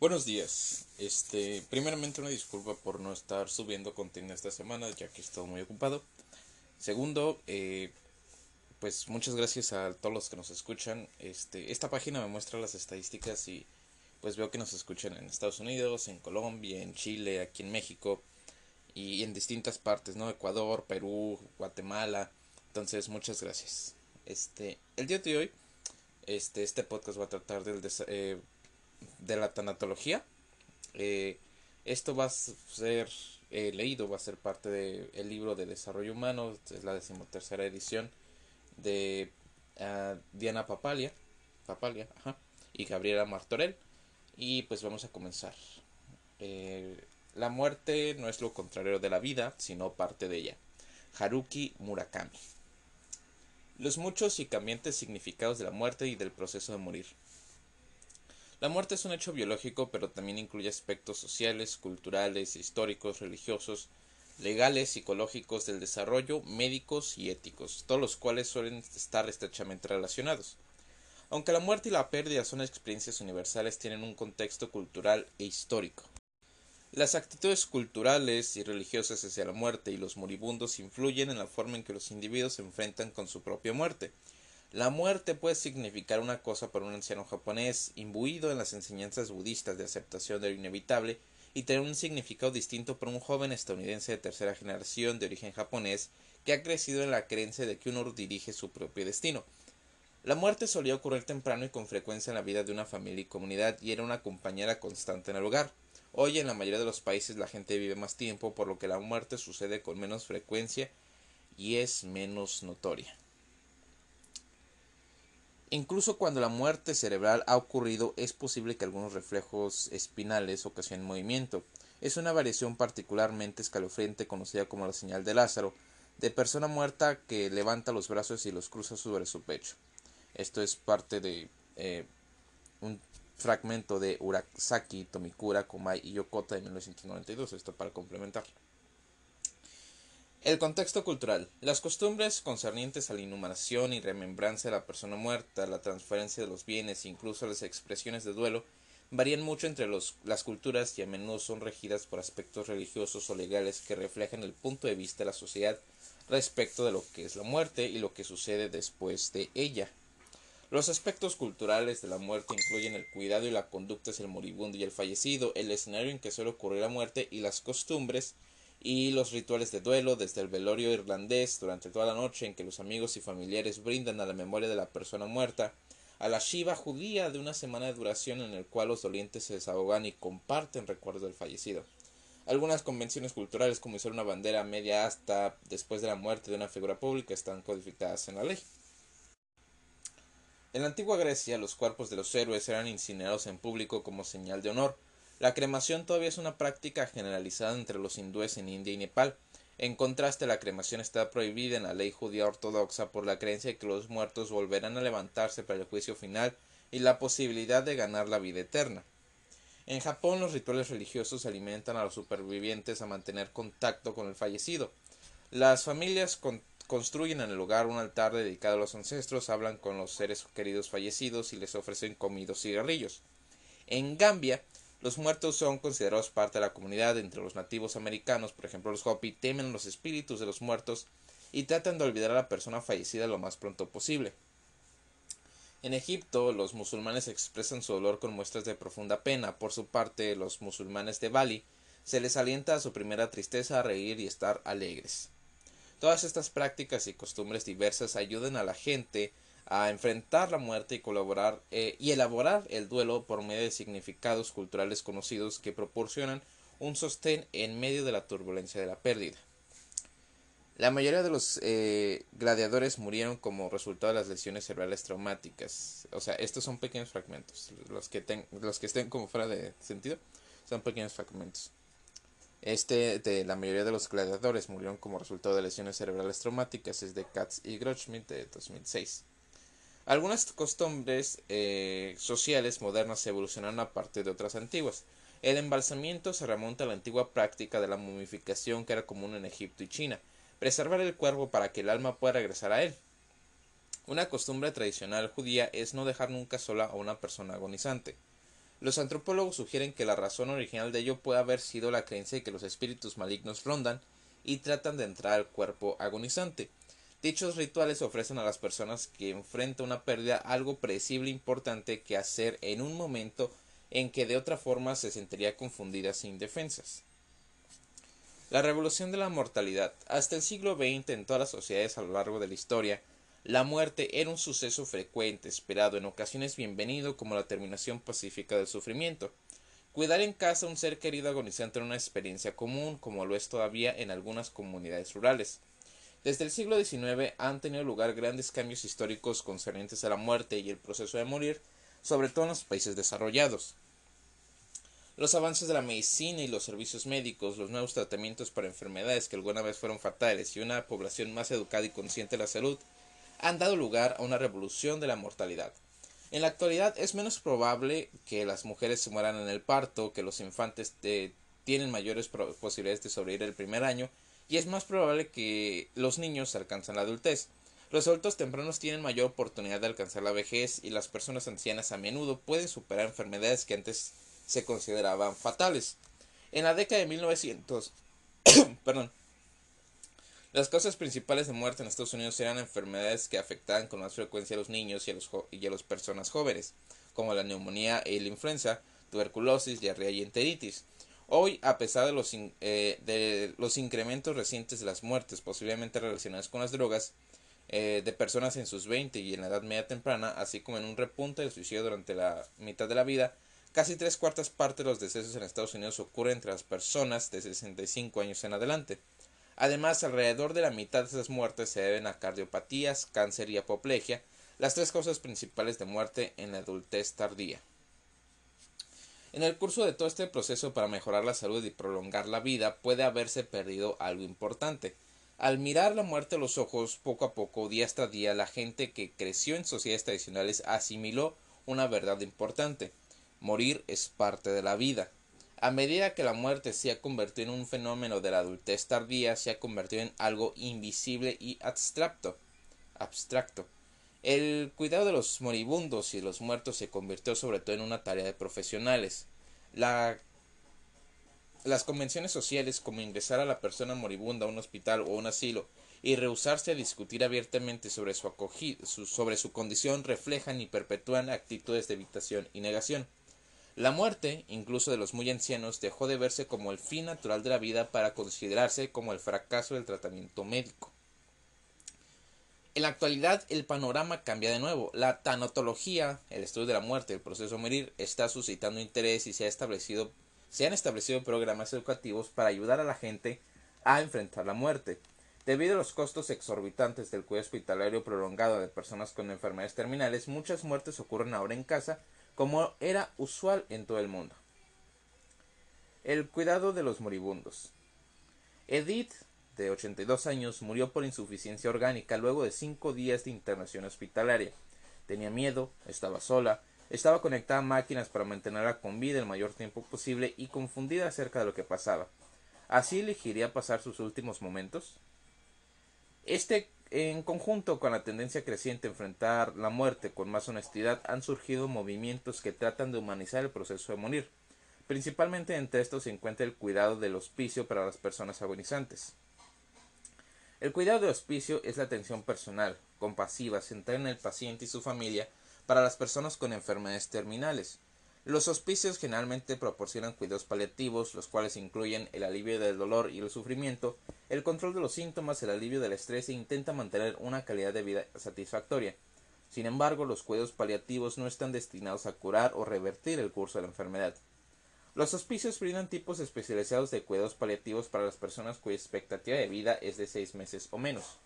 Buenos días. Este, primeramente una disculpa por no estar subiendo contenido esta semana, ya que estado muy ocupado. Segundo, eh, pues muchas gracias a todos los que nos escuchan. Este, esta página me muestra las estadísticas y pues veo que nos escuchan en Estados Unidos, en Colombia, en Chile, aquí en México y en distintas partes, ¿no? Ecuador, Perú, Guatemala. Entonces, muchas gracias. Este, el día de hoy, este, este podcast va a tratar del eh, de la tanatología. Eh, esto va a ser eh, leído, va a ser parte del libro de desarrollo humano, es la decimotercera edición de ah, Diana Papalia, Papalia y Gabriela Martorell. Y pues vamos a comenzar. Eh, la muerte no es lo contrario de la vida, sino parte de ella. Haruki Murakami. Los muchos y cambiantes significados de la muerte y del proceso de morir. La muerte es un hecho biológico, pero también incluye aspectos sociales, culturales, históricos, religiosos, legales, psicológicos, del desarrollo, médicos y éticos, todos los cuales suelen estar estrechamente relacionados. Aunque la muerte y la pérdida son experiencias universales, tienen un contexto cultural e histórico. Las actitudes culturales y religiosas hacia la muerte y los moribundos influyen en la forma en que los individuos se enfrentan con su propia muerte, la muerte puede significar una cosa para un anciano japonés imbuido en las enseñanzas budistas de aceptación de lo inevitable y tener un significado distinto para un joven estadounidense de tercera generación de origen japonés que ha crecido en la creencia de que uno dirige su propio destino. La muerte solía ocurrir temprano y con frecuencia en la vida de una familia y comunidad y era una compañera constante en el hogar. Hoy en la mayoría de los países la gente vive más tiempo por lo que la muerte sucede con menos frecuencia y es menos notoria. Incluso cuando la muerte cerebral ha ocurrido, es posible que algunos reflejos espinales ocasionen movimiento. Es una variación particularmente escalofriante conocida como la señal de Lázaro, de persona muerta que levanta los brazos y los cruza sobre su pecho. Esto es parte de eh, un fragmento de Urasaki, Tomikura, Komai y Yokota de 1992. Esto para complementar. El contexto cultural. Las costumbres concernientes a la inhumación y remembranza de la persona muerta, la transferencia de los bienes e incluso las expresiones de duelo varían mucho entre las culturas y a menudo son regidas por aspectos religiosos o legales que reflejan el punto de vista de la sociedad respecto de lo que es la muerte y lo que sucede después de ella. Los aspectos culturales de la muerte incluyen el cuidado y la conducta hacia el moribundo y el fallecido, el escenario en que suele ocurrir la muerte y las costumbres y los rituales de duelo desde el velorio irlandés durante toda la noche en que los amigos y familiares brindan a la memoria de la persona muerta, a la Shiva judía de una semana de duración en el cual los dolientes se desahogan y comparten recuerdos del fallecido. Algunas convenciones culturales como usar una bandera media hasta después de la muerte de una figura pública están codificadas en la ley. En la antigua Grecia los cuerpos de los héroes eran incinerados en público como señal de honor, la cremación todavía es una práctica generalizada entre los hindúes en India y Nepal. En contraste, la cremación está prohibida en la ley judía ortodoxa por la creencia de que los muertos volverán a levantarse para el juicio final y la posibilidad de ganar la vida eterna. En Japón los rituales religiosos alimentan a los supervivientes a mantener contacto con el fallecido. Las familias construyen en el hogar un altar dedicado a los ancestros, hablan con los seres queridos fallecidos y les ofrecen comidos y cigarrillos. En Gambia, los muertos son considerados parte de la comunidad entre los nativos americanos, por ejemplo los Hopi temen los espíritus de los muertos y tratan de olvidar a la persona fallecida lo más pronto posible. En Egipto, los musulmanes expresan su dolor con muestras de profunda pena. Por su parte, los musulmanes de Bali se les alienta a su primera tristeza a reír y estar alegres. Todas estas prácticas y costumbres diversas ayudan a la gente a enfrentar la muerte y colaborar eh, y elaborar el duelo por medio de significados culturales conocidos que proporcionan un sostén en medio de la turbulencia de la pérdida. La mayoría de los eh, gladiadores murieron como resultado de las lesiones cerebrales traumáticas. O sea, estos son pequeños fragmentos. Los que, los que estén como fuera de sentido son pequeños fragmentos. Este de la mayoría de los gladiadores murieron como resultado de lesiones cerebrales traumáticas es de Katz y Groschmidt de 2006. Algunas costumbres eh, sociales modernas evolucionaron a partir de otras antiguas. El embalsamiento se remonta a la antigua práctica de la momificación que era común en Egipto y China, preservar el cuerpo para que el alma pueda regresar a él. Una costumbre tradicional judía es no dejar nunca sola a una persona agonizante. Los antropólogos sugieren que la razón original de ello puede haber sido la creencia de que los espíritus malignos rondan y tratan de entrar al cuerpo agonizante. Dichos rituales ofrecen a las personas que enfrentan una pérdida algo predecible e importante que hacer en un momento en que de otra forma se sentiría confundidas e indefensas. La revolución de la mortalidad. Hasta el siglo XX en todas las sociedades a lo largo de la historia, la muerte era un suceso frecuente, esperado, en ocasiones bienvenido como la terminación pacífica del sufrimiento. Cuidar en casa a un ser querido agonizante era una experiencia común, como lo es todavía en algunas comunidades rurales. Desde el siglo XIX han tenido lugar grandes cambios históricos concernientes a la muerte y el proceso de morir, sobre todo en los países desarrollados. Los avances de la medicina y los servicios médicos, los nuevos tratamientos para enfermedades que alguna vez fueron fatales y una población más educada y consciente de la salud han dado lugar a una revolución de la mortalidad. En la actualidad es menos probable que las mujeres se mueran en el parto, que los infantes tienen mayores posibilidades de sobrevivir el primer año y es más probable que los niños alcancen la adultez. Los adultos tempranos tienen mayor oportunidad de alcanzar la vejez y las personas ancianas a menudo pueden superar enfermedades que antes se consideraban fatales. En la década de 1900, perdón, las causas principales de muerte en Estados Unidos eran enfermedades que afectaban con más frecuencia a los niños y a, los y a las personas jóvenes, como la neumonía y la influenza, tuberculosis, diarrea y enteritis. Hoy, a pesar de los, eh, de los incrementos recientes de las muertes posiblemente relacionadas con las drogas, eh, de personas en sus 20 y en la edad media temprana, así como en un repunte del suicidio durante la mitad de la vida, casi tres cuartas partes de los decesos en Estados Unidos ocurren entre las personas de 65 años en adelante. Además, alrededor de la mitad de esas muertes se deben a cardiopatías, cáncer y apoplejía, las tres causas principales de muerte en la adultez tardía. En el curso de todo este proceso para mejorar la salud y prolongar la vida puede haberse perdido algo importante. Al mirar la muerte a los ojos, poco a poco, día tras día, la gente que creció en sociedades tradicionales asimiló una verdad importante. Morir es parte de la vida. A medida que la muerte se ha convertido en un fenómeno de la adultez tardía, se ha convertido en algo invisible y abstracto. abstracto. El cuidado de los moribundos y los muertos se convirtió sobre todo en una tarea de profesionales. La, las convenciones sociales como ingresar a la persona moribunda a un hospital o un asilo y rehusarse a discutir abiertamente sobre su condición reflejan y perpetúan actitudes de evitación y negación. La muerte, incluso de los muy ancianos, dejó de verse como el fin natural de la vida para considerarse como el fracaso del tratamiento médico. En la actualidad el panorama cambia de nuevo. La tanatología, el estudio de la muerte, el proceso de morir, está suscitando interés y se, ha establecido, se han establecido programas educativos para ayudar a la gente a enfrentar la muerte. Debido a los costos exorbitantes del cuidado hospitalario prolongado de personas con enfermedades terminales, muchas muertes ocurren ahora en casa como era usual en todo el mundo. El cuidado de los moribundos. Edith, de 82 años, murió por insuficiencia orgánica luego de cinco días de internación hospitalaria. Tenía miedo, estaba sola, estaba conectada a máquinas para mantenerla con vida el mayor tiempo posible y confundida acerca de lo que pasaba. ¿Así elegiría pasar sus últimos momentos? Este en conjunto con la tendencia creciente a enfrentar la muerte con más honestidad, han surgido movimientos que tratan de humanizar el proceso de morir. Principalmente entre estos se encuentra el cuidado del hospicio para las personas agonizantes. El cuidado de hospicio es la atención personal, compasiva, centrada en el paciente y su familia para las personas con enfermedades terminales, los hospicios generalmente proporcionan cuidados paliativos, los cuales incluyen el alivio del dolor y el sufrimiento, el control de los síntomas, el alivio del estrés e intenta mantener una calidad de vida satisfactoria. Sin embargo, los cuidados paliativos no están destinados a curar o revertir el curso de la enfermedad. Los hospicios brindan tipos especializados de cuidados paliativos para las personas cuya expectativa de vida es de seis meses o menos.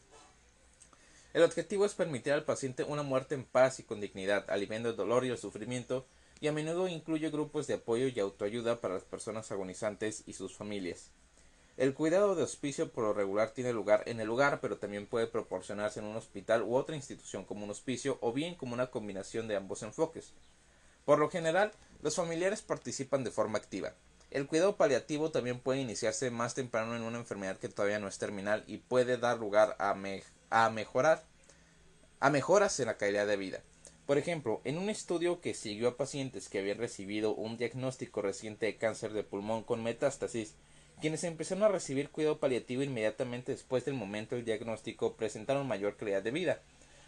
El objetivo es permitir al paciente una muerte en paz y con dignidad, aliviando el dolor y el sufrimiento y a menudo incluye grupos de apoyo y autoayuda para las personas agonizantes y sus familias. El cuidado de hospicio por lo regular tiene lugar en el lugar, pero también puede proporcionarse en un hospital u otra institución como un hospicio o bien como una combinación de ambos enfoques. Por lo general, los familiares participan de forma activa. El cuidado paliativo también puede iniciarse más temprano en una enfermedad que todavía no es terminal y puede dar lugar a, mejorar a mejoras en la calidad de vida. Por ejemplo, en un estudio que siguió a pacientes que habían recibido un diagnóstico reciente de cáncer de pulmón con metástasis, quienes empezaron a recibir cuidado paliativo inmediatamente después del momento del diagnóstico presentaron mayor calidad de vida,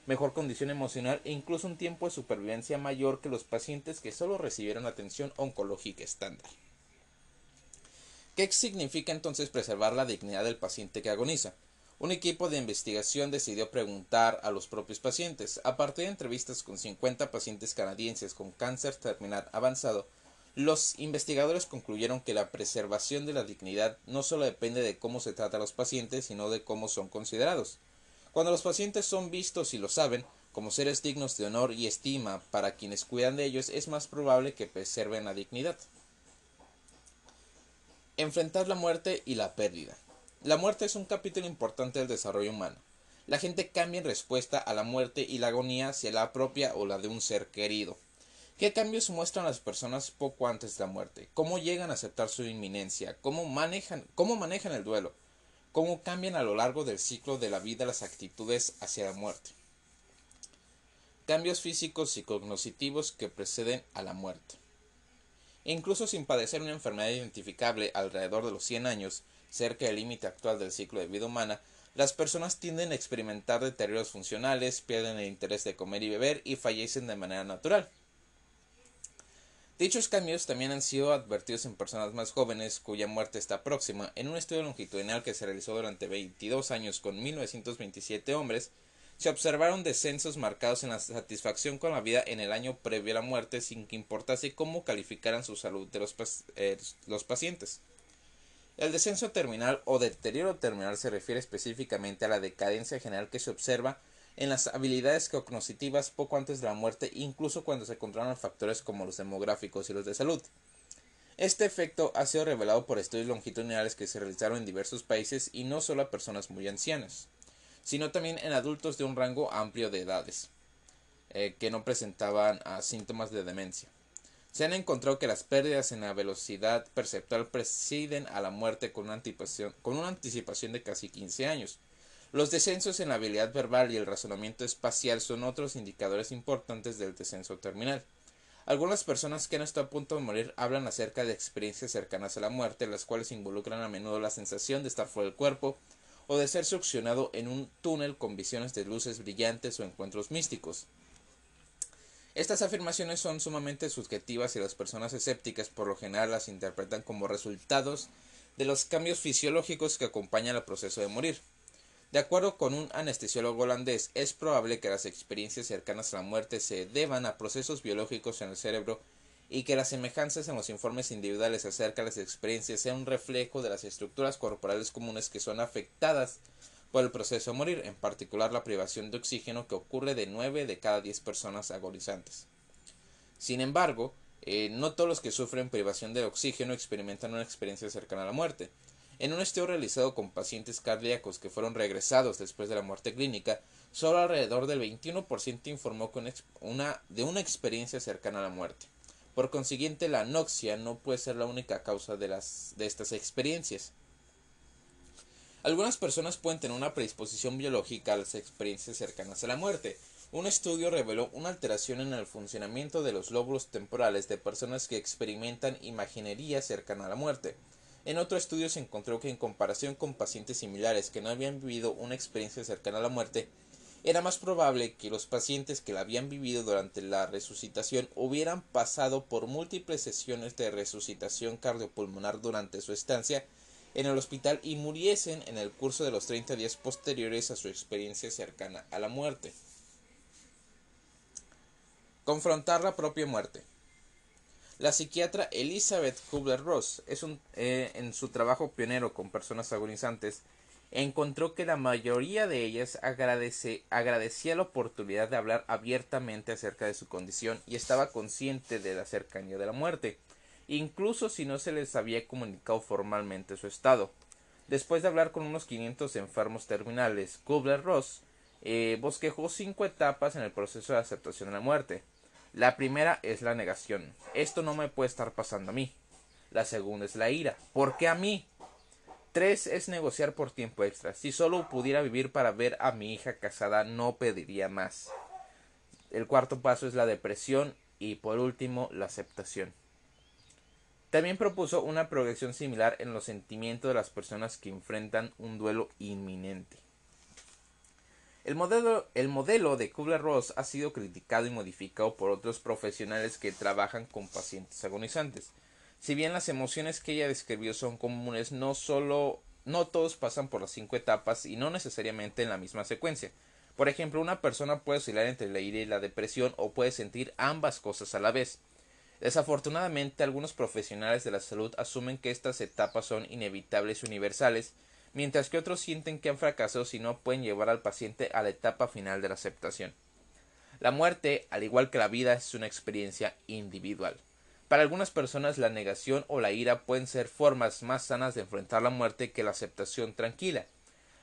mejor condición emocional e incluso un tiempo de supervivencia mayor que los pacientes que solo recibieron atención oncológica estándar. ¿Qué significa entonces preservar la dignidad del paciente que agoniza? Un equipo de investigación decidió preguntar a los propios pacientes, a partir de entrevistas con 50 pacientes canadienses con cáncer terminal avanzado, los investigadores concluyeron que la preservación de la dignidad no solo depende de cómo se trata a los pacientes, sino de cómo son considerados. Cuando los pacientes son vistos y lo saben, como seres dignos de honor y estima para quienes cuidan de ellos, es más probable que preserven la dignidad. Enfrentar la muerte y la pérdida. La muerte es un capítulo importante del desarrollo humano. La gente cambia en respuesta a la muerte y la agonía hacia la propia o la de un ser querido. ¿Qué cambios muestran las personas poco antes de la muerte? ¿Cómo llegan a aceptar su inminencia? ¿Cómo manejan, cómo manejan el duelo? Cómo cambian a lo largo del ciclo de la vida las actitudes hacia la muerte. Cambios físicos y cognitivos que preceden a la muerte. incluso sin padecer una enfermedad identificable alrededor de los 100 años, cerca del límite actual del ciclo de vida humana, las personas tienden a experimentar deterioros funcionales, pierden el interés de comer y beber y fallecen de manera natural. Dichos cambios también han sido advertidos en personas más jóvenes cuya muerte está próxima. En un estudio longitudinal que se realizó durante 22 años con 1927 hombres, se observaron descensos marcados en la satisfacción con la vida en el año previo a la muerte sin que importase cómo calificaran su salud de los, eh, los pacientes. El descenso terminal o deterioro terminal se refiere específicamente a la decadencia general que se observa en las habilidades cognitivas poco antes de la muerte, incluso cuando se controlan factores como los demográficos y los de salud. Este efecto ha sido revelado por estudios longitudinales que se realizaron en diversos países y no solo a personas muy ancianas, sino también en adultos de un rango amplio de edades, eh, que no presentaban ah, síntomas de demencia. Se han encontrado que las pérdidas en la velocidad perceptual presiden a la muerte con una con una anticipación de casi 15 años, los descensos en la habilidad verbal y el razonamiento espacial son otros indicadores importantes del descenso terminal. Algunas personas que han estado a punto de morir hablan acerca de experiencias cercanas a la muerte, las cuales involucran a menudo la sensación de estar fuera del cuerpo o de ser succionado en un túnel con visiones de luces brillantes o encuentros místicos. Estas afirmaciones son sumamente subjetivas y las personas escépticas por lo general las interpretan como resultados de los cambios fisiológicos que acompañan al proceso de morir. De acuerdo con un anestesiólogo holandés, es probable que las experiencias cercanas a la muerte se deban a procesos biológicos en el cerebro y que las semejanzas en los informes individuales acerca de las experiencias sean un reflejo de las estructuras corporales comunes que son afectadas por el proceso de morir, en particular la privación de oxígeno que ocurre de 9 de cada 10 personas agonizantes. Sin embargo, eh, no todos los que sufren privación de oxígeno experimentan una experiencia cercana a la muerte. En un estudio realizado con pacientes cardíacos que fueron regresados después de la muerte clínica, solo alrededor del 21% informó una, de una experiencia cercana a la muerte. Por consiguiente, la anoxia no puede ser la única causa de, de estas experiencias. Algunas personas pueden tener una predisposición biológica a las experiencias cercanas a la muerte. Un estudio reveló una alteración en el funcionamiento de los lóbulos temporales de personas que experimentan imaginería cercana a la muerte. En otro estudio se encontró que en comparación con pacientes similares que no habían vivido una experiencia cercana a la muerte, era más probable que los pacientes que la habían vivido durante la resucitación hubieran pasado por múltiples sesiones de resucitación cardiopulmonar durante su estancia en el hospital y muriesen en el curso de los 30 días posteriores a su experiencia cercana a la muerte. Confrontar la propia muerte. La psiquiatra Elizabeth Kubler-Ross eh, en su trabajo pionero con personas agonizantes encontró que la mayoría de ellas agradecía la oportunidad de hablar abiertamente acerca de su condición y estaba consciente de la cercanía de la muerte, incluso si no se les había comunicado formalmente su estado. Después de hablar con unos 500 enfermos terminales, Kubler-Ross eh, bosquejó cinco etapas en el proceso de aceptación de la muerte. La primera es la negación. Esto no me puede estar pasando a mí. La segunda es la ira. ¿Por qué a mí? Tres es negociar por tiempo extra. Si solo pudiera vivir para ver a mi hija casada, no pediría más. el cuarto paso es la depresión y por último la aceptación. También propuso una progresión similar en los sentimientos de las personas que enfrentan un duelo inminente. El modelo, el modelo de Kubler-Ross ha sido criticado y modificado por otros profesionales que trabajan con pacientes agonizantes. Si bien las emociones que ella describió son comunes, no solo no todos pasan por las cinco etapas y no necesariamente en la misma secuencia. Por ejemplo, una persona puede oscilar entre la ira y la depresión o puede sentir ambas cosas a la vez. Desafortunadamente, algunos profesionales de la salud asumen que estas etapas son inevitables y universales, mientras que otros sienten que han fracasado si no pueden llevar al paciente a la etapa final de la aceptación. La muerte, al igual que la vida, es una experiencia individual. Para algunas personas la negación o la ira pueden ser formas más sanas de enfrentar la muerte que la aceptación tranquila.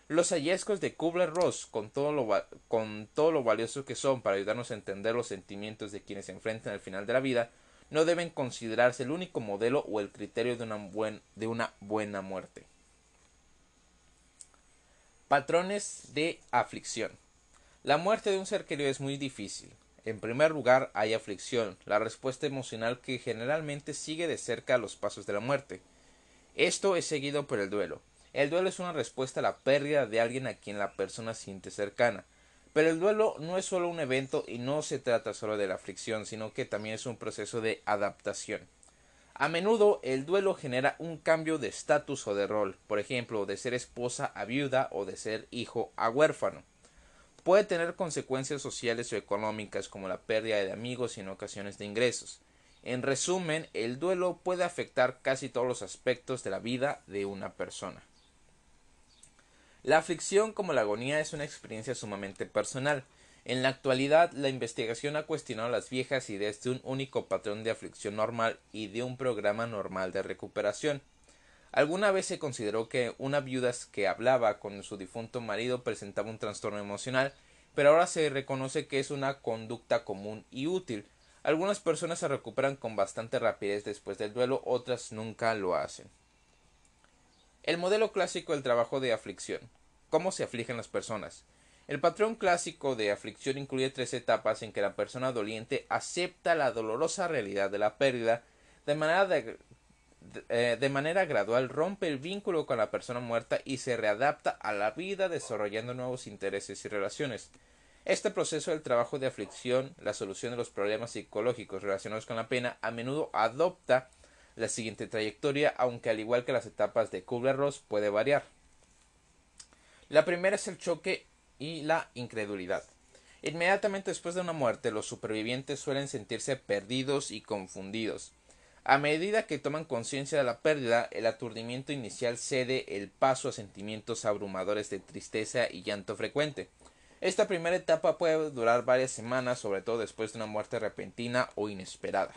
Los hallazgos de Kubler-Ross, con, todo lo, con todo lo valioso que son para ayudarnos a entender los sentimientos de quienes se enfrentan al final de la vida, no deben considerarse el único modelo o el criterio de una, de una buena muerte. Patrones de aflicción. La muerte de un ser querido es muy difícil. En primer lugar, hay aflicción, la respuesta emocional que generalmente sigue de cerca los pasos de la muerte. Esto es seguido por el duelo. El duelo es una respuesta a la pérdida de alguien a quien la persona siente cercana. Pero el duelo no es solo un evento y no se trata solo de la aflicción, sino que también es un proceso de adaptación. A menudo el duelo genera un cambio de estatus o de rol, por ejemplo, de ser esposa a viuda o de ser hijo a huérfano puede tener consecuencias sociales o económicas como la pérdida de amigos y en ocasiones de ingresos. En resumen, el duelo puede afectar casi todos los aspectos de la vida de una persona. La aflicción como la agonía es una experiencia sumamente personal. En la actualidad, la investigación ha cuestionado las viejas ideas de un único patrón de aflicción normal y de un programa normal de recuperación. Alguna vez se consideró que una viuda que hablaba con su difunto marido presentaba un trastorno emocional, pero ahora se reconoce que es una conducta común y útil. Algunas personas se recuperan con bastante rapidez después del duelo, otras nunca lo hacen. El modelo clásico del trabajo de aflicción. ¿Cómo se afligen las personas? El patrón clásico de aflicción incluye tres etapas en que la persona doliente acepta la dolorosa realidad de la pérdida de manera de, eh, de manera gradual rompe el vínculo con la persona muerta y se readapta a la vida desarrollando nuevos intereses y relaciones. Este proceso del trabajo de aflicción, la solución de los problemas psicológicos relacionados con la pena, a menudo adopta la siguiente trayectoria, aunque al igual que las etapas de Kubler-Ross puede variar. La primera es el choque y la incredulidad. Inmediatamente después de una muerte, los supervivientes suelen sentirse perdidos y confundidos. A medida que toman conciencia de la pérdida, el aturdimiento inicial cede el paso a sentimientos abrumadores de tristeza y llanto frecuente. Esta primera etapa puede durar varias semanas, sobre todo después de una muerte repentina o inesperada.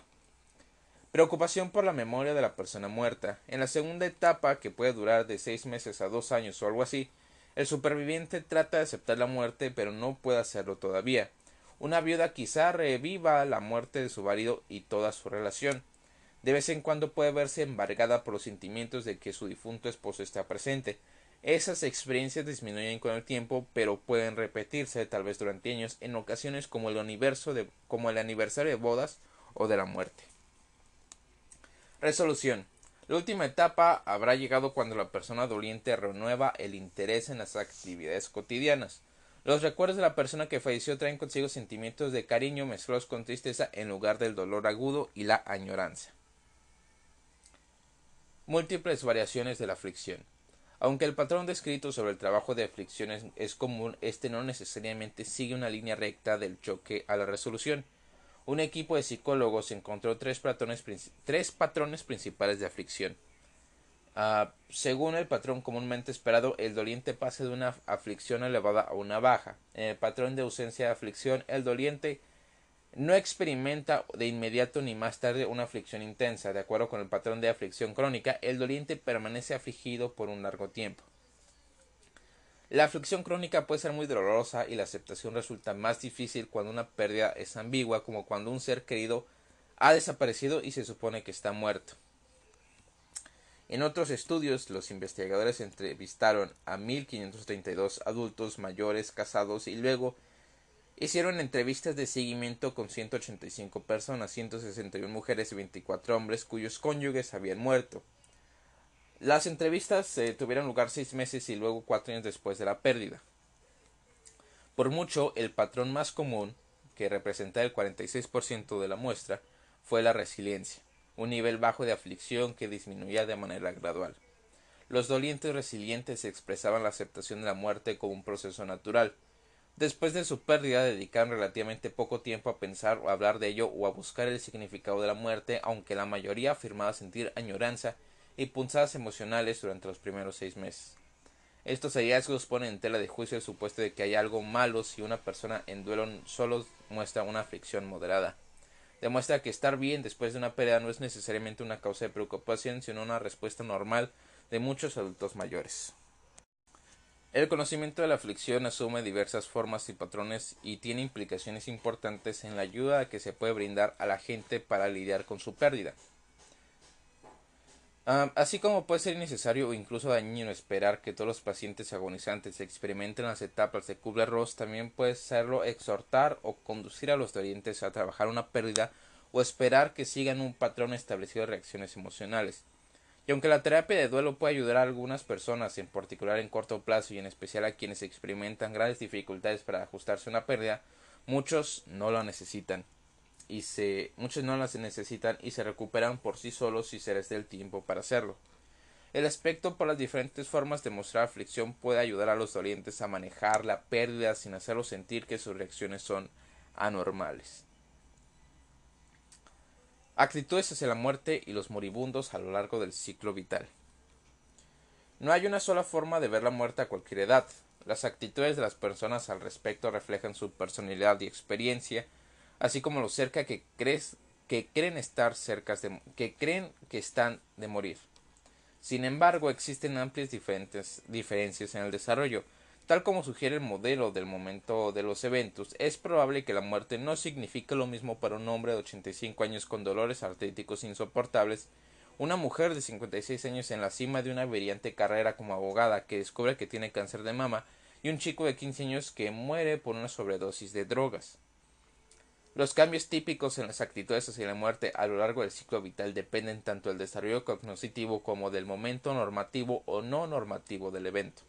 Preocupación por la memoria de la persona muerta. En la segunda etapa, que puede durar de seis meses a dos años o algo así, el superviviente trata de aceptar la muerte, pero no puede hacerlo todavía. Una viuda quizá reviva la muerte de su marido y toda su relación. De vez en cuando puede verse embargada por los sentimientos de que su difunto esposo está presente. Esas experiencias disminuyen con el tiempo, pero pueden repetirse, tal vez durante años, en ocasiones como el, universo de, como el aniversario de bodas o de la muerte. Resolución. La última etapa habrá llegado cuando la persona doliente renueva el interés en las actividades cotidianas. Los recuerdos de la persona que falleció traen consigo sentimientos de cariño mezclados con tristeza en lugar del dolor agudo y la añoranza. Múltiples variaciones de la aflicción. Aunque el patrón descrito sobre el trabajo de aflicciones es común, este no necesariamente sigue una línea recta del choque a la resolución. Un equipo de psicólogos encontró tres patrones, principales de aflicción. Uh, según el patrón comúnmente esperado, el doliente pasa de una aflicción elevada a una baja. En el patrón de ausencia de aflicción, el doliente no experimenta de inmediato ni más tarde una aflicción intensa. De acuerdo con el patrón de aflicción crónica, el doliente permanece afligido por un largo tiempo. La aflicción crónica puede ser muy dolorosa y la aceptación resulta más difícil cuando una pérdida es ambigua, como cuando un ser querido ha desaparecido y se supone que está muerto. En otros estudios, los investigadores entrevistaron a 1532 adultos mayores casados y luego Hicieron entrevistas de seguimiento con 185 personas, 161 mujeres y 24 hombres cuyos cónyuges habían muerto. Las entrevistas eh, tuvieron lugar seis meses y luego cuatro años después de la pérdida. Por mucho, el patrón más común, que representa el 46% de la muestra, fue la resiliencia, un nivel bajo de aflicción que disminuía de manera gradual. Los dolientes resilientes expresaban la aceptación de la muerte como un proceso natural. Después de su pérdida dedicaron relativamente poco tiempo a pensar o hablar de ello o a buscar el significado de la muerte, aunque la mayoría afirmaba sentir añoranza y punzadas emocionales durante los primeros seis meses. Estos hallazgos ponen en tela de juicio el supuesto de que hay algo malo si una persona en duelo solo muestra una aflicción moderada. Demuestra que estar bien después de una pérdida no es necesariamente una causa de preocupación, sino una respuesta normal de muchos adultos mayores. El conocimiento de la aflicción asume diversas formas y patrones y tiene implicaciones importantes en la ayuda que se puede brindar a la gente para lidiar con su pérdida así como puede ser innecesario o incluso dañino esperar que todos los pacientes agonizantes experimenten las etapas de Kubler-Ross, también puede serlo exhortar o conducir a los dolientes a trabajar una pérdida o esperar que sigan un patrón establecido de reacciones emocionales. Y aunque la terapia de duelo puede ayudar a algunas personas, en particular en corto plazo y en especial a quienes experimentan grandes dificultades para ajustarse a una pérdida, muchos no lo necesitan y se muchos no las necesitan y se recuperan por sí solos si se les dé el tiempo para hacerlo. El aspecto por las diferentes formas de mostrar aflicción puede ayudar a los dolientes a manejar la pérdida sin hacerlos sentir que sus reacciones son anormales. Actitudes hacia la muerte y los moribundos a lo largo del ciclo vital. No hay una sola forma de ver la muerte a cualquier edad. Las actitudes de las personas al respecto reflejan su personalidad y experiencia, así como lo cerca que crees que creen estar cerca de que creen que están de morir. Sin embargo, existen amplias diferentes diferencias en el desarrollo. Tal como sugiere el modelo del momento de los eventos, es probable que la muerte no signifique lo mismo para un hombre de 85 años con dolores artríticos insoportables, una mujer de 56 años en la cima de una brillante carrera como abogada que descubre que tiene cáncer de mama y un chico de 15 años que muere por una sobredosis de drogas. Los cambios típicos en las actitudes hacia la muerte a lo largo del ciclo vital dependen tanto del desarrollo cognitivo como del momento normativo o no normativo del evento.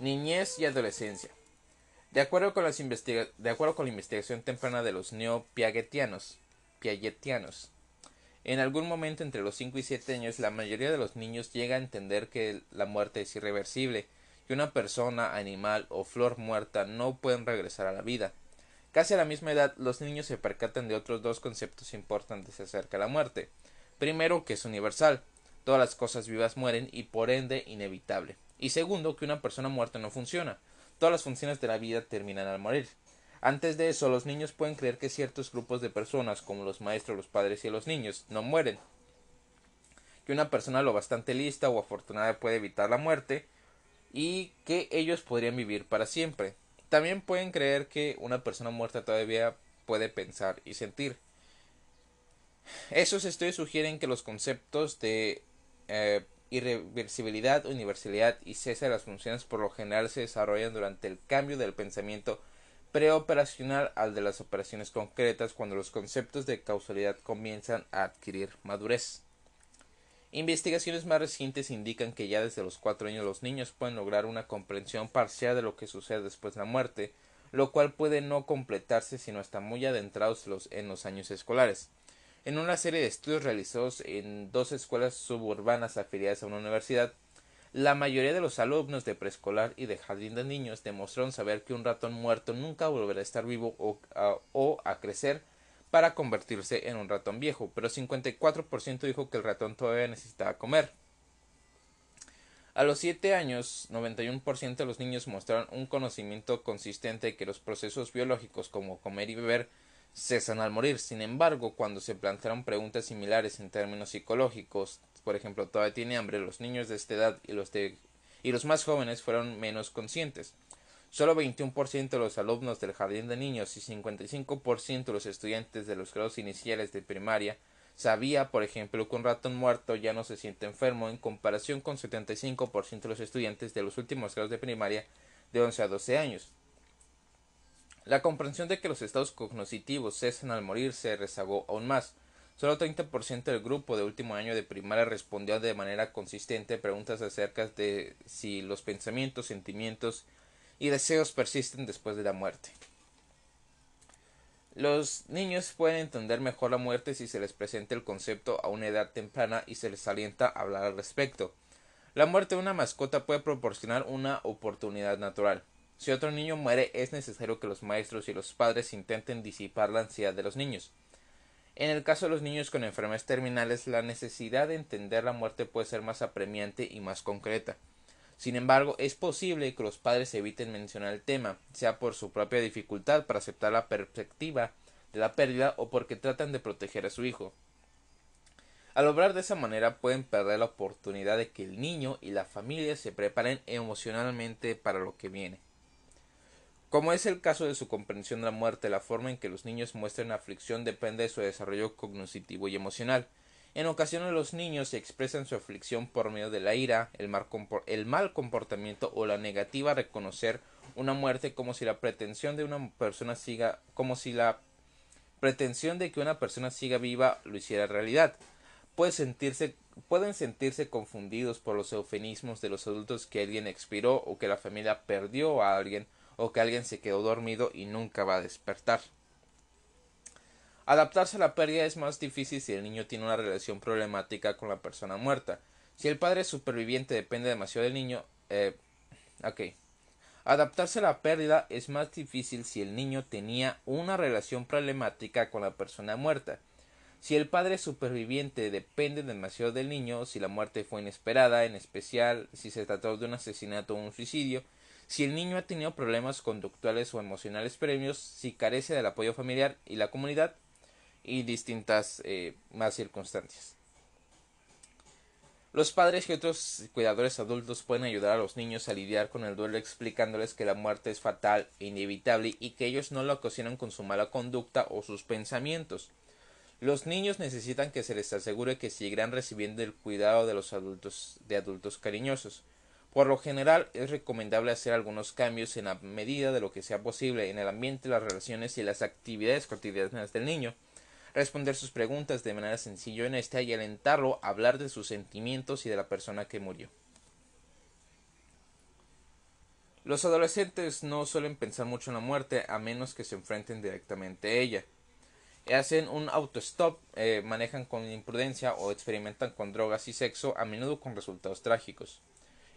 Niñez y adolescencia. De acuerdo con, la investigación temprana de los neo-piagetianos, en algún momento entre los 5 y 7 años la mayoría de los niños llega a entender que la muerte es irreversible, que una persona, animal o flor muerta no pueden regresar a la vida Casi a la misma edad, los niños se percatan de otros dos conceptos importantes acerca de la muerte. Primero, que es universal. Todas las cosas vivas mueren y por ende inevitable. Y segundo, que una persona muerta no funciona. Todas las funciones de la vida terminan al morir. Antes de eso, los niños pueden creer que ciertos grupos de personas, como los maestros, los padres y los niños, no mueren. Que una persona lo bastante lista o afortunada puede evitar la muerte y que ellos podrían vivir para siempre. También pueden creer que una persona muerta todavía puede pensar y sentir. Esos estudios sugieren que los conceptos de eh, irreversibilidad, universalidad y cese de las funciones por lo general se desarrollan durante el cambio del pensamiento preoperacional al de las operaciones concretas cuando los conceptos de causalidad comienzan a adquirir madurez. Investigaciones más recientes indican que ya desde los cuatro años los niños pueden lograr una comprensión parcial de lo que sucede después de la muerte, lo cual puede no completarse sino hasta muy adentrados en los años escolares. En una serie de estudios realizados en dos escuelas suburbanas afiliadas a una universidad, la mayoría de los alumnos de preescolar y de jardín de niños demostraron saber que un ratón muerto nunca volverá a estar vivo o a crecer para convertirse en un ratón viejo, pero 54% dijo que el ratón todavía necesitaba comer. A los 7 años, 91% de los niños mostraron un conocimiento consistente de que los procesos biológicos como comer y beber cesan al morir. Sin embargo, cuando se plantearon preguntas similares en términos psicológicos, por ejemplo, todavía tiene hambre, los niños de esta edad y los, de, y los más jóvenes fueron menos conscientes. Solo 21% de los alumnos del jardín de niños y 55% de los estudiantes de los grados iniciales de primaria sabía, por ejemplo, que un ratón muerto ya no se siente enfermo en comparación con 75% de los estudiantes de los últimos grados de primaria de 11 a 12 años. La comprensión de que los estados cognitivos cesan al morir se rezagó aún más. Solo 30% del grupo de último año de primaria respondió de manera consistente preguntas acerca de si los pensamientos, sentimientos y deseos persisten después de la muerte. Los niños pueden entender mejor la muerte si se les presenta el concepto a una edad temprana y se les alienta a hablar al respecto. La muerte de una mascota puede proporcionar una oportunidad natural. Si otro niño muere es necesario que los maestros y los padres intenten disipar la ansiedad de los niños. En el caso de los niños con enfermedades terminales, la necesidad de entender la muerte puede ser más apremiante y más concreta. Sin embargo, es posible que los padres eviten mencionar el tema, sea por su propia dificultad para aceptar la perspectiva de la pérdida o porque tratan de proteger a su hijo. Al obrar de esa manera pueden perder la oportunidad de que el niño y la familia se preparen emocionalmente para lo que viene. Como es el caso de su comprensión de la muerte, la forma en que los niños muestran aflicción depende de su desarrollo cognitivo y emocional. En ocasiones los niños expresan su aflicción por medio de la ira, el mal, comportamiento o la negativa a reconocer una muerte como si la pretensión de una persona siga como si la pretensión de que una persona siga viva lo hiciera realidad. Pueden sentirse confundidos por los eufemismos de los adultos que alguien expiró o que la familia perdió a alguien o que alguien se quedó dormido y nunca va a despertar. Adaptarse a la pérdida es más difícil si el niño tiene una relación problemática con la persona muerta. Si el padre superviviente depende demasiado del niño, eh, ok. Adaptarse a la pérdida es más difícil si el niño tenía una relación problemática con la persona muerta. Si el padre superviviente depende demasiado del niño, si la muerte fue inesperada, en especial si se trató de un asesinato o un suicidio, si el niño ha tenido problemas conductuales o emocionales previos, si carece del apoyo familiar y la comunidad, y distintas eh, más circunstancias. Los padres y otros cuidadores adultos pueden ayudar a los niños a lidiar con el duelo explicándoles que la muerte es fatal e inevitable y que ellos no la ocasionan con su mala conducta o sus pensamientos. Los niños necesitan que se les asegure que seguirán recibiendo el cuidado de los adultos de adultos cariñosos. Por lo general es recomendable hacer algunos cambios en la medida de lo que sea posible en el ambiente, las relaciones y las actividades cotidianas del niño responder sus preguntas de manera sencilla y honesta y alentarlo a hablar de sus sentimientos y de la persona que murió. Los adolescentes no suelen pensar mucho en la muerte a menos que se enfrenten directamente a ella. Hacen un autostop, eh, manejan con imprudencia o experimentan con drogas y sexo, a menudo con resultados trágicos.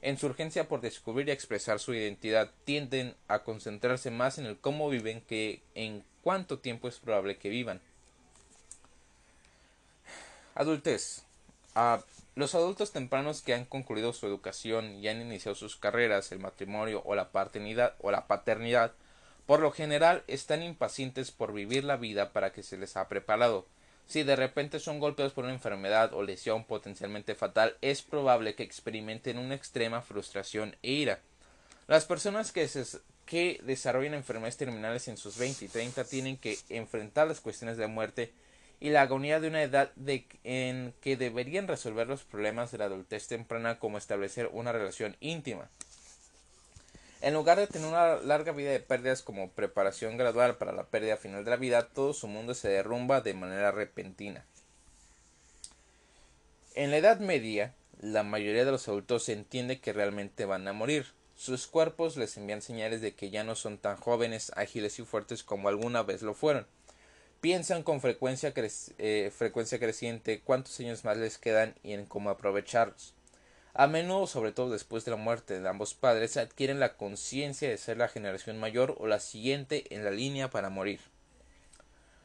En su urgencia por descubrir y expresar su identidad, tienden a concentrarse más en el cómo viven que en cuánto tiempo es probable que vivan. Adultez. Los adultos tempranos que han concluido su educación y han iniciado sus carreras, el matrimonio o la paternidad o la paternidad, por lo general están impacientes por vivir la vida para que se les ha preparado. Si de repente son golpeados por una enfermedad o lesión potencialmente fatal, es probable que experimenten una extrema frustración e ira. Las personas que, que desarrollan enfermedades terminales en sus 20 y 30 tienen que enfrentar las cuestiones de muerte y la agonía de una edad en que deberían resolver los problemas de la adultez temprana como establecer una relación íntima. En lugar de tener una larga vida de pérdidas como preparación gradual para la pérdida final de la vida, todo su mundo se derrumba de manera repentina. En la Edad Media, la mayoría de los adultos entiende que realmente van a morir. Sus cuerpos les envían señales de que ya no son tan jóvenes, ágiles y fuertes como alguna vez lo fueron piensan con frecuencia, eh, frecuencia creciente cuántos años más les quedan y en cómo aprovecharlos. A menudo, sobre todo después de la muerte de ambos padres, adquieren la conciencia de ser la generación mayor o la siguiente en la línea para morir.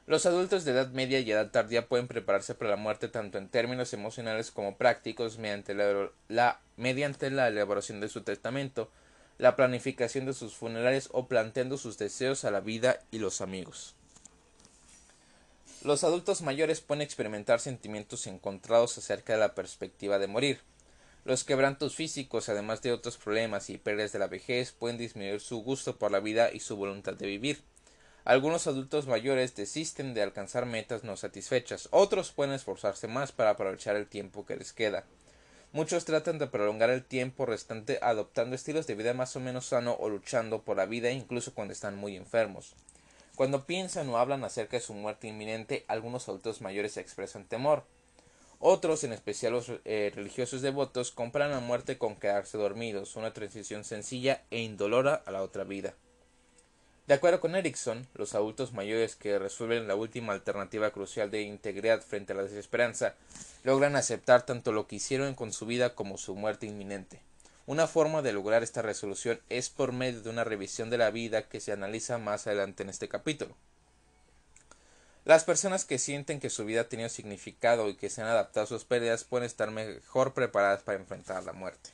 Los adultos de edad media y edad tardía pueden prepararse para la muerte tanto en términos emocionales como prácticos mediante la, mediante la elaboración de su testamento, la planificación de sus funerales o planteando sus deseos a la vida y los amigos. Los adultos mayores pueden experimentar sentimientos encontrados acerca de la perspectiva de morir. Los quebrantos físicos, además de otros problemas y pérdidas de la vejez, pueden disminuir su gusto por la vida y su voluntad de vivir. Algunos adultos mayores desisten de alcanzar metas no satisfechas, otros pueden esforzarse más para aprovechar el tiempo que les queda. Muchos tratan de prolongar el tiempo restante adoptando estilos de vida más o menos sano o luchando por la vida incluso cuando están muy enfermos. Cuando piensan o hablan acerca de su muerte inminente, algunos adultos mayores expresan temor. Otros, en especial los eh, religiosos devotos, compran la muerte con quedarse dormidos, una transición sencilla e indolora a la otra vida. De acuerdo con Erickson, los adultos mayores que resuelven la última alternativa crucial de integridad frente a la desesperanza logran aceptar tanto lo que hicieron con su vida como su muerte inminente. Una forma de lograr esta resolución es por medio de una revisión de la vida que se analiza más adelante en este capítulo. Las personas que sienten que su vida ha tenido significado y que se han adaptado a sus pérdidas pueden estar mejor preparadas para enfrentar la muerte.